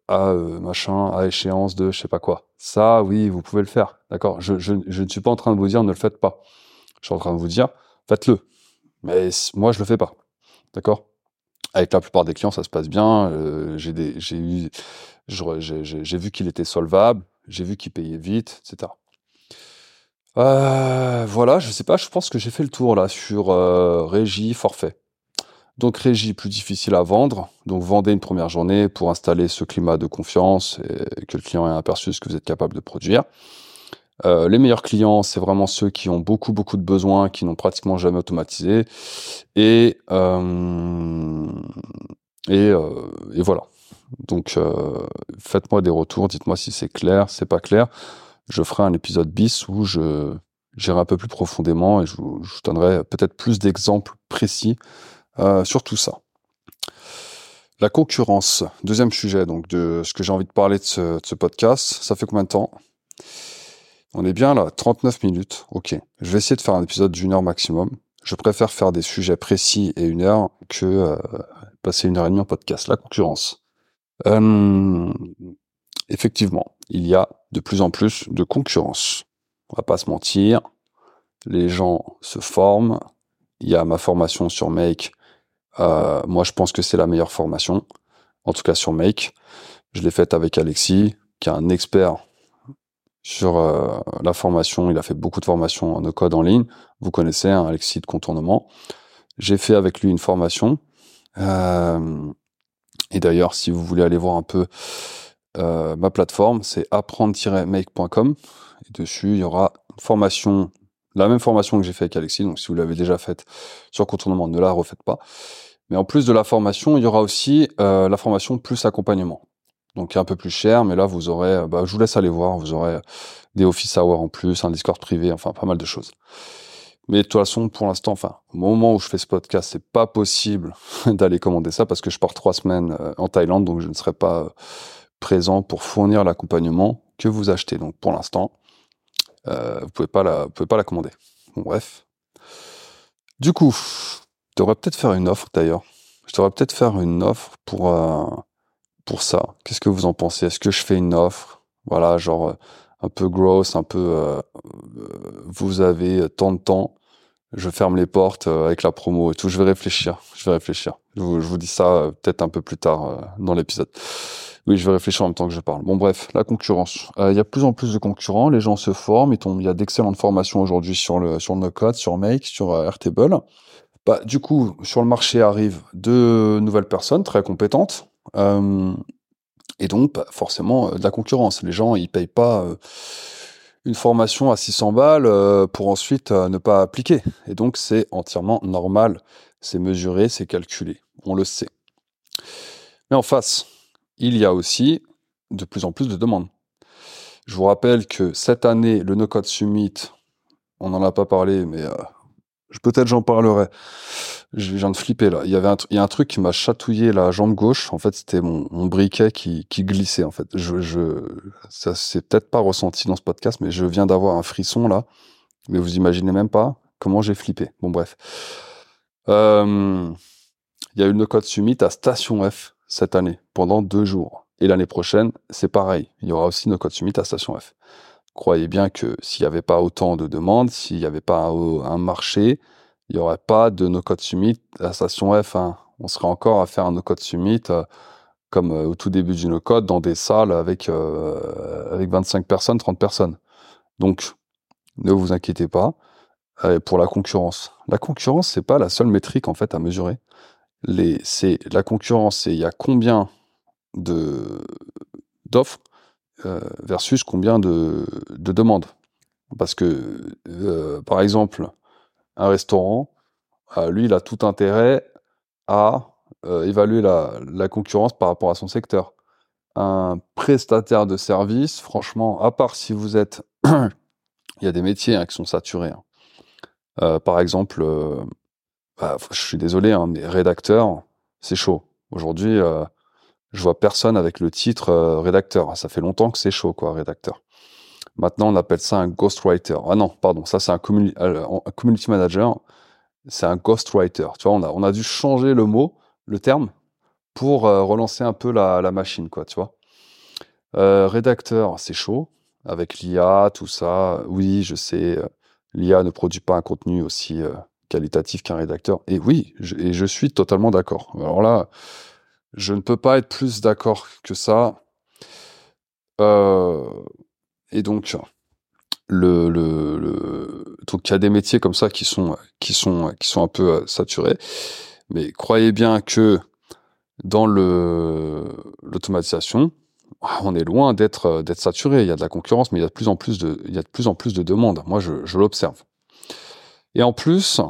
à machin, à échéance de je sais pas quoi. Ça, oui, vous pouvez le faire, d'accord? Je, ne suis pas en train de vous dire ne le faites pas. Je suis en train de vous dire faites-le. Mais moi, je le fais pas, d'accord? Avec la plupart des clients, ça se passe bien. Euh, j'ai eu, vu qu'il était solvable, j'ai vu qu'il payait vite, etc. Euh, voilà, je sais pas, je pense que j'ai fait le tour là sur euh, régie forfait. Donc régie plus difficile à vendre, donc vendez une première journée pour installer ce climat de confiance et que le client ait aperçu ce que vous êtes capable de produire. Euh, les meilleurs clients, c'est vraiment ceux qui ont beaucoup beaucoup de besoins, qui n'ont pratiquement jamais automatisé. Et euh, euh, voilà. Donc faites-moi des retours, dites-moi si c'est clair, c'est pas clair. Je ferai un épisode bis où je j'irai un peu plus profondément et je vous, donnerai peut-être plus d'exemples précis sur tout ça. La concurrence, deuxième sujet donc de ce que j'ai envie de parler de ce podcast. Ça fait combien de temps? On est bien là, 39 minutes. Ok. Je vais essayer de faire un épisode d'une heure maximum. Je préfère faire des sujets précis et une heure que euh, passer une heure et demie en podcast. La concurrence. Euh, effectivement, il y a de plus en plus de concurrence. On va pas se mentir. Les gens se forment. Il y a ma formation sur Make. Euh, moi, je pense que c'est la meilleure formation. En tout cas sur Make. Je l'ai faite avec Alexis, qui est un expert sur euh, la formation. Il a fait beaucoup de formations en code en ligne. Vous connaissez hein, Alexis de contournement. J'ai fait avec lui une formation. Euh, et d'ailleurs, si vous voulez aller voir un peu euh, ma plateforme, c'est apprendre-make.com. Et dessus, il y aura une formation, la même formation que j'ai fait avec Alexis. Donc, si vous l'avez déjà faite sur contournement, ne la refaites pas. Mais en plus de la formation, il y aura aussi la formation plus accompagnement donc un peu plus cher, mais là vous aurez, euh, bah, je vous laisse aller voir, vous aurez des office hours en plus, un Discord privé, enfin pas mal de choses. Mais de toute façon, pour l'instant, enfin, au moment où je fais ce podcast, c'est pas possible [laughs] d'aller commander ça parce que je pars trois semaines euh, en Thaïlande, donc je ne serai pas euh, présent pour fournir l'accompagnement que vous achetez. Donc pour l'instant, euh, vous pouvez pas la, pouvez pas la commander. Bon, bref. Du coup, je devrais peut-être faire une offre d'ailleurs. Je devrais peut-être faire une offre pour euh, pour ça. Qu'est-ce que vous en pensez? Est-ce que je fais une offre? Voilà, genre un peu gross, un peu. Euh, vous avez tant de temps je ferme les portes euh, avec la promo et tout. Je vais réfléchir. Je vais réfléchir. Je vous, dis ça euh, peut-être un peu plus tard euh, dans l'épisode. Oui, je vais réfléchir en même temps que je parle. Bon, bref, la concurrence. Il y a plus en plus de concurrents. Les gens se forment. Il y a d'excellentes formations aujourd'hui sur le sur le code, sur Make, sur Airtable. Bah, du coup, sur le marché arrivent deux nouvelles personnes très compétentes. Et donc, bah, forcément, de la concurrence. Les gens, ils payent pas une formation à 600 balles euh, pour ensuite euh, ne pas appliquer. Et donc c'est entièrement normal, c'est mesuré, c'est calculé, on le sait. Mais en face, il y a aussi de plus en plus de demandes. Je vous rappelle que cette année, le No-Code Summit, on n'en a pas parlé, mais euh, peut-être j'en parlerai. Je viens de flipper là. Il y avait un, a un truc qui m'a chatouillé la jambe gauche. En fait, c'était mon, briquet qui, glissait. En fait, je, je ça s'est peut-être pas ressenti dans ce podcast, mais je viens d'avoir un frisson là. Mais vous imaginez même pas comment j'ai flippé. Bon bref. Euh, il y a eu le code Summit à Station F cette année pendant deux jours. Et l'année prochaine, c'est pareil. Il y aura aussi nos code Summit à Station F croyez bien que s'il n'y avait pas autant de demandes, s'il n'y avait pas un, marché, il n'y aurait pas de no code summit à station F1. On serait encore à faire un no code summit euh, comme euh, au tout début du no code dans des salles avec, euh, avec 25 personnes, 30 personnes. Donc, ne vous inquiétez pas pour la concurrence. La concurrence, c'est pas la seule métrique en fait à mesurer. C'est la concurrence, c'est il y a combien de d'offres euh, versus combien de, de, demandes. Parce que, euh, par exemple, un restaurant, euh, lui, il a tout intérêt à évaluer la, la, concurrence par rapport à son secteur. Un prestataire de service, franchement, à part si vous êtes... [clears throat] il y a des métiers hein, qui sont saturés. Hein. par exemple, bah, je suis désolé, hein, mais rédacteur, c'est chaud. Aujourd'hui, je vois personne avec le titre euh, rédacteur. Ça fait longtemps que c'est chaud, quoi, rédacteur. Maintenant, on appelle ça un ghostwriter. Ah non, pardon, ça c'est un, euh, un, community manager. C'est un ghostwriter. Tu vois, on a, dû changer le mot, le terme, pour euh, relancer un peu la, machine, quoi, tu vois. rédacteur, c'est chaud. Avec l'IA, tout ça. Oui, je sais, l'IA ne produit pas un contenu aussi qualitatif qu'un rédacteur. Et oui, et je suis totalement d'accord. Alors là, je ne peux pas être plus d'accord que ça. Euh, et donc, il y a des métiers comme ça qui sont qui sont qui sont un peu euh, saturés. Mais croyez bien que dans l'automatisation, on est loin d'être euh, d'être saturé. Il y a de la concurrence, mais il y a de plus en plus de demandes. Moi, je, l'observe. Et en plus,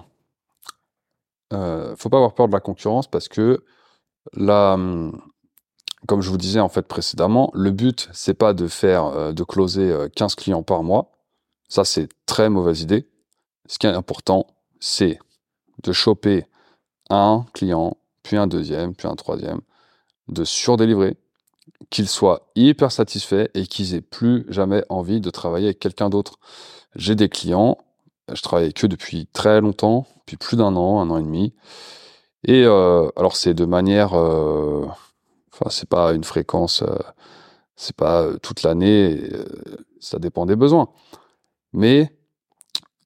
euh, faut pas avoir peur de la concurrence parce que Là, hum, comme je vous disais en fait précédemment, le but c'est pas de faire euh, de closer 15 euh, clients par mois. Ça c'est très mauvaise idée. Ce qui est important, c'est de choper un client, puis un deuxième, puis un troisième, de surdélivrer, qu'ils soient hyper satisfaits et qu'ils aient plus jamais envie de travailler avec quelqu'un d'autre. J'ai des clients, je travaille avec eux depuis très longtemps, depuis plus d'un an, un an et demi, et euh, alors c'est de manière, euh, enfin c'est pas une fréquence, euh, c'est pas toute l'année, ça dépend des besoins. Mais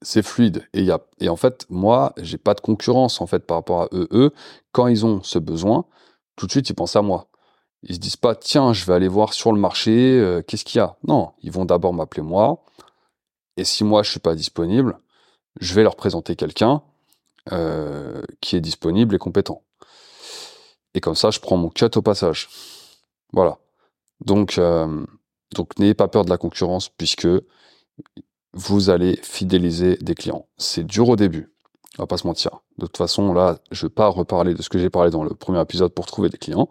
c'est fluide et, y a, et en fait moi j'ai pas de concurrence en fait par rapport à eux. Eux quand ils ont ce besoin, tout de suite ils pensent à moi. Ils se disent pas tiens je vais aller voir sur le marché qu'est-ce qu'il y a? Non, ils vont d'abord m'appeler moi. Et si moi je suis pas disponible, je vais leur présenter quelqu'un euh, qui est disponible et compétent. Et comme ça, je prends mon cut au passage. Voilà. Donc, euh, donc n'ayez pas peur de la concurrence puisque vous allez fidéliser des clients. C'est dur au début, on va pas se mentir. De toute façon, là, je vais pas reparler de ce que j'ai parlé dans le premier épisode pour trouver des clients.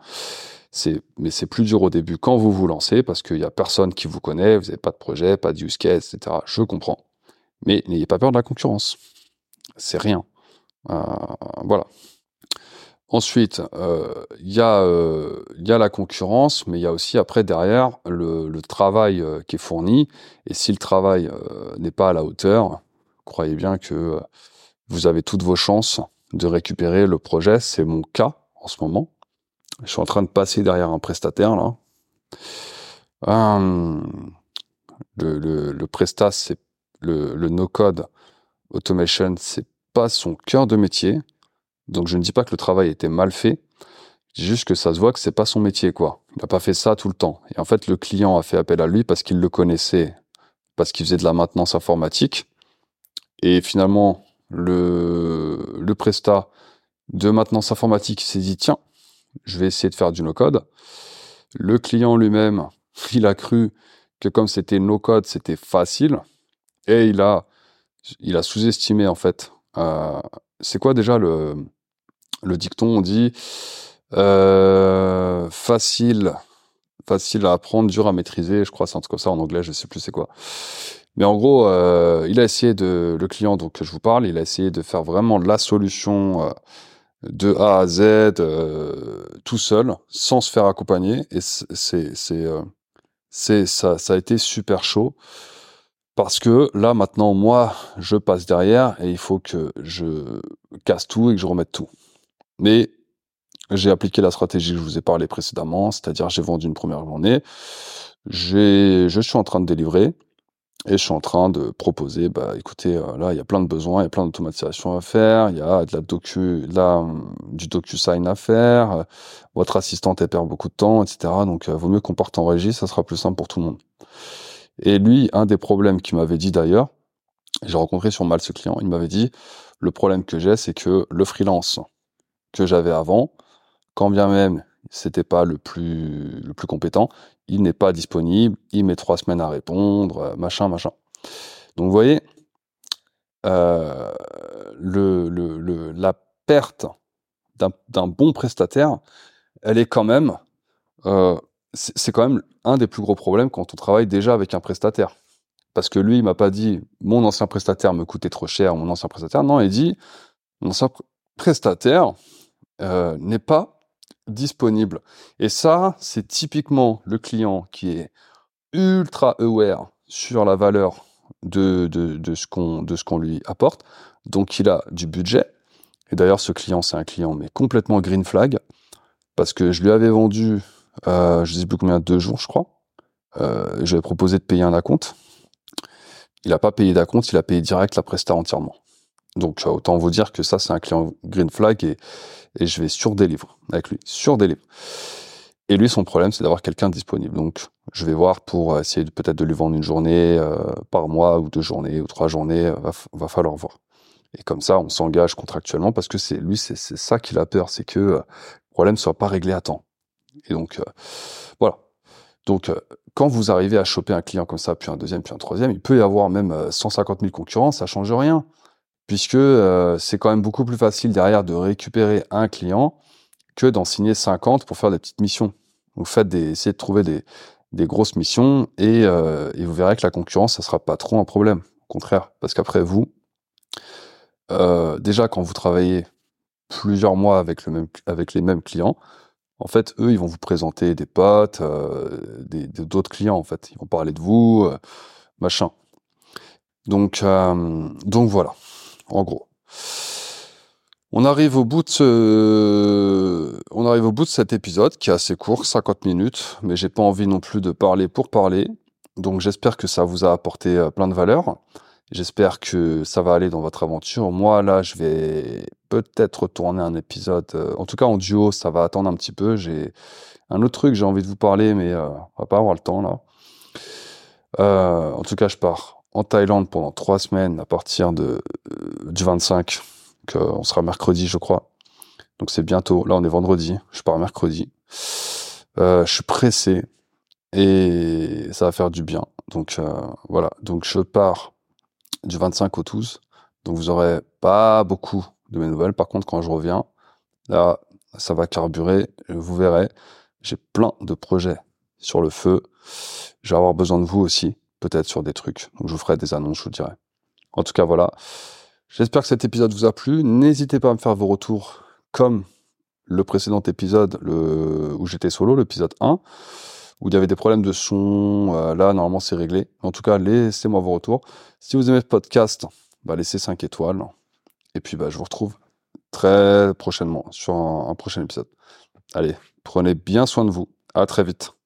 Mais c'est plus dur au début quand vous vous lancez parce qu'il y a personne qui vous connaît, vous n'avez pas de projet, pas de use case, etc. Je comprends. Mais n'ayez pas peur de la concurrence. c'est rien. Euh, voilà. Ensuite, euh, il y, euh, a la concurrence, mais il y a aussi après derrière le, travail euh, qui est fourni. Et si le travail euh, n'est pas à la hauteur, croyez bien que vous avez toutes vos chances de récupérer le projet. C'est mon cas en ce moment. Je suis en train de passer derrière un prestataire là. Hum, le, le, le prestat, c'est le, le no-code automation, c'est pas son cœur de métier. Donc je ne dis pas que le travail était mal fait, juste que ça se voit que c'est pas son métier quoi. Il n'a pas fait ça tout le temps. Et en fait le client a fait appel à lui parce qu'il le connaissait, parce qu'il faisait de la maintenance informatique. Et finalement le le prestat de maintenance informatique s'est dit tiens, je vais essayer de faire du no-code. Le client lui-même, [laughs] il a cru que comme c'était no-code, c'était facile et il a sous-estimé en fait. C'est quoi déjà le le dicton? On dit facile, facile à apprendre, dur à maîtriser. Je crois c'est un truc comme ça en anglais, je sais plus c'est quoi. Mais en gros, il a essayé de le client que je vous parle, il a essayé de faire vraiment la solution de A à Z tout seul, sans se faire accompagner. Et c'est c'est ça ça a été super chaud. Parce que là, maintenant, moi, je passe derrière et il faut que je casse tout et que je remette tout. Mais j'ai appliqué la stratégie que je vous ai parlé précédemment, c'est-à-dire j'ai vendu une première journée, je suis en train de délivrer et je suis en train de proposer, bah écoutez, euh, là il y a plein de besoins, il y a plein d'automatisation à faire, il y a de la docu, là du DocuSign à faire, euh, votre assistante elle perd beaucoup de temps, etc. Donc euh, vaut mieux qu'on parte en régie, ça sera plus simple pour tout le monde. Et lui, un des problèmes qu'il m'avait dit d'ailleurs, j'ai rencontré sur Mal ce client, il m'avait dit le problème que j'ai, c'est que le freelance que j'avais avant, quand bien même c'était pas le plus le plus compétent, il n'est pas disponible, il met trois semaines à répondre, euh, machin, machin. Donc vous voyez, euh, le, le, le, la perte d'un bon prestataire, elle est quand même, euh, c'est quand même un des plus gros problèmes quand on travaille déjà avec un prestataire. Parce que lui, il m'a pas dit mon ancien prestataire me coûtait trop cher, mon ancien prestataire. Non, il dit mon ancien prestataire euh, n'est pas disponible. Et ça, c'est typiquement le client qui est ultra aware sur la valeur de, ce qu'on lui apporte. Donc il a du budget. Et d'ailleurs, ce client, c'est un client mais complètement green flag parce que je lui avais vendu euh, je sais plus combien, deux jours, je crois. Euh, ai proposé de payer un acompte. Il n'a pas payé d'acompte, il a payé direct la presta entièrement. Donc autant vous dire que ça, c'est un client green flag et, je vais sur des avec lui, sur des. Et lui, son problème, c'est d'avoir quelqu'un disponible. Donc, je vais voir pour essayer peut-être de lui vendre une journée euh, par mois ou deux journées ou trois journées. Va, va falloir voir. Et comme ça, on s'engage contractuellement parce que lui, c'est ça qu'il a peur, c'est que euh, le problème soit pas réglé à temps. Et donc, euh, voilà. Donc, euh, quand vous arrivez à choper un client comme ça, puis un deuxième, puis un troisième, il peut y avoir même 150 000 concurrents, ça change rien, puisque euh, c'est quand même beaucoup plus facile derrière de récupérer un client que d'en signer 50 pour faire des petites missions. Vous faites des, essayez de trouver des, grosses missions et, euh, vous verrez que la concurrence, ça sera pas trop un problème. Au contraire, parce qu'après vous, euh, déjà quand vous travaillez plusieurs mois avec les mêmes clients, en fait, eux, ils vont vous présenter des potes, euh, d'autres clients, en fait. Ils vont parler de vous, euh, machin. Donc, euh, donc voilà, en gros. On arrive au bout de ce, on arrive au bout de cet épisode qui est assez court, 50 minutes, mais j'ai pas envie non plus de parler pour parler. Donc j'espère que ça vous a apporté plein de valeur. J'espère que ça va aller dans votre aventure. Moi, là, je vais peut-être tourner un épisode. Euh, en tout cas, en duo, ça va attendre un petit peu. J'ai un autre truc, j'ai envie de vous parler, mais euh, on va pas avoir le temps là. Euh, en tout cas, je pars en Thaïlande pendant trois semaines à partir de euh, du 25. Que on sera mercredi, je crois. Donc c'est bientôt. Là, on est vendredi. Je pars mercredi. Je suis pressé et ça va faire du bien. Donc voilà. Donc je pars du 25 au 12. Donc vous aurez pas beaucoup de mes nouvelles. Par contre, quand je reviens, là, ça va carburer. Vous verrez, j'ai plein de projets sur le feu. Je vais avoir besoin de vous aussi, peut-être sur des trucs. Donc je vous ferai des annonces, je vous dirai. En tout cas, voilà. J'espère que cet épisode vous a plu. N'hésitez pas à me faire vos retours comme le précédent épisode où j'étais solo, l'épisode 1, où il y avait des problèmes de son. Euh, là, normalement, c'est réglé. En tout cas, laissez-moi vos retours. Si vous aimez ce podcast, bah, laissez 5 étoiles. Et puis, bah, je vous retrouve très prochainement sur un, un prochain épisode. Allez, prenez bien soin de vous. À très vite.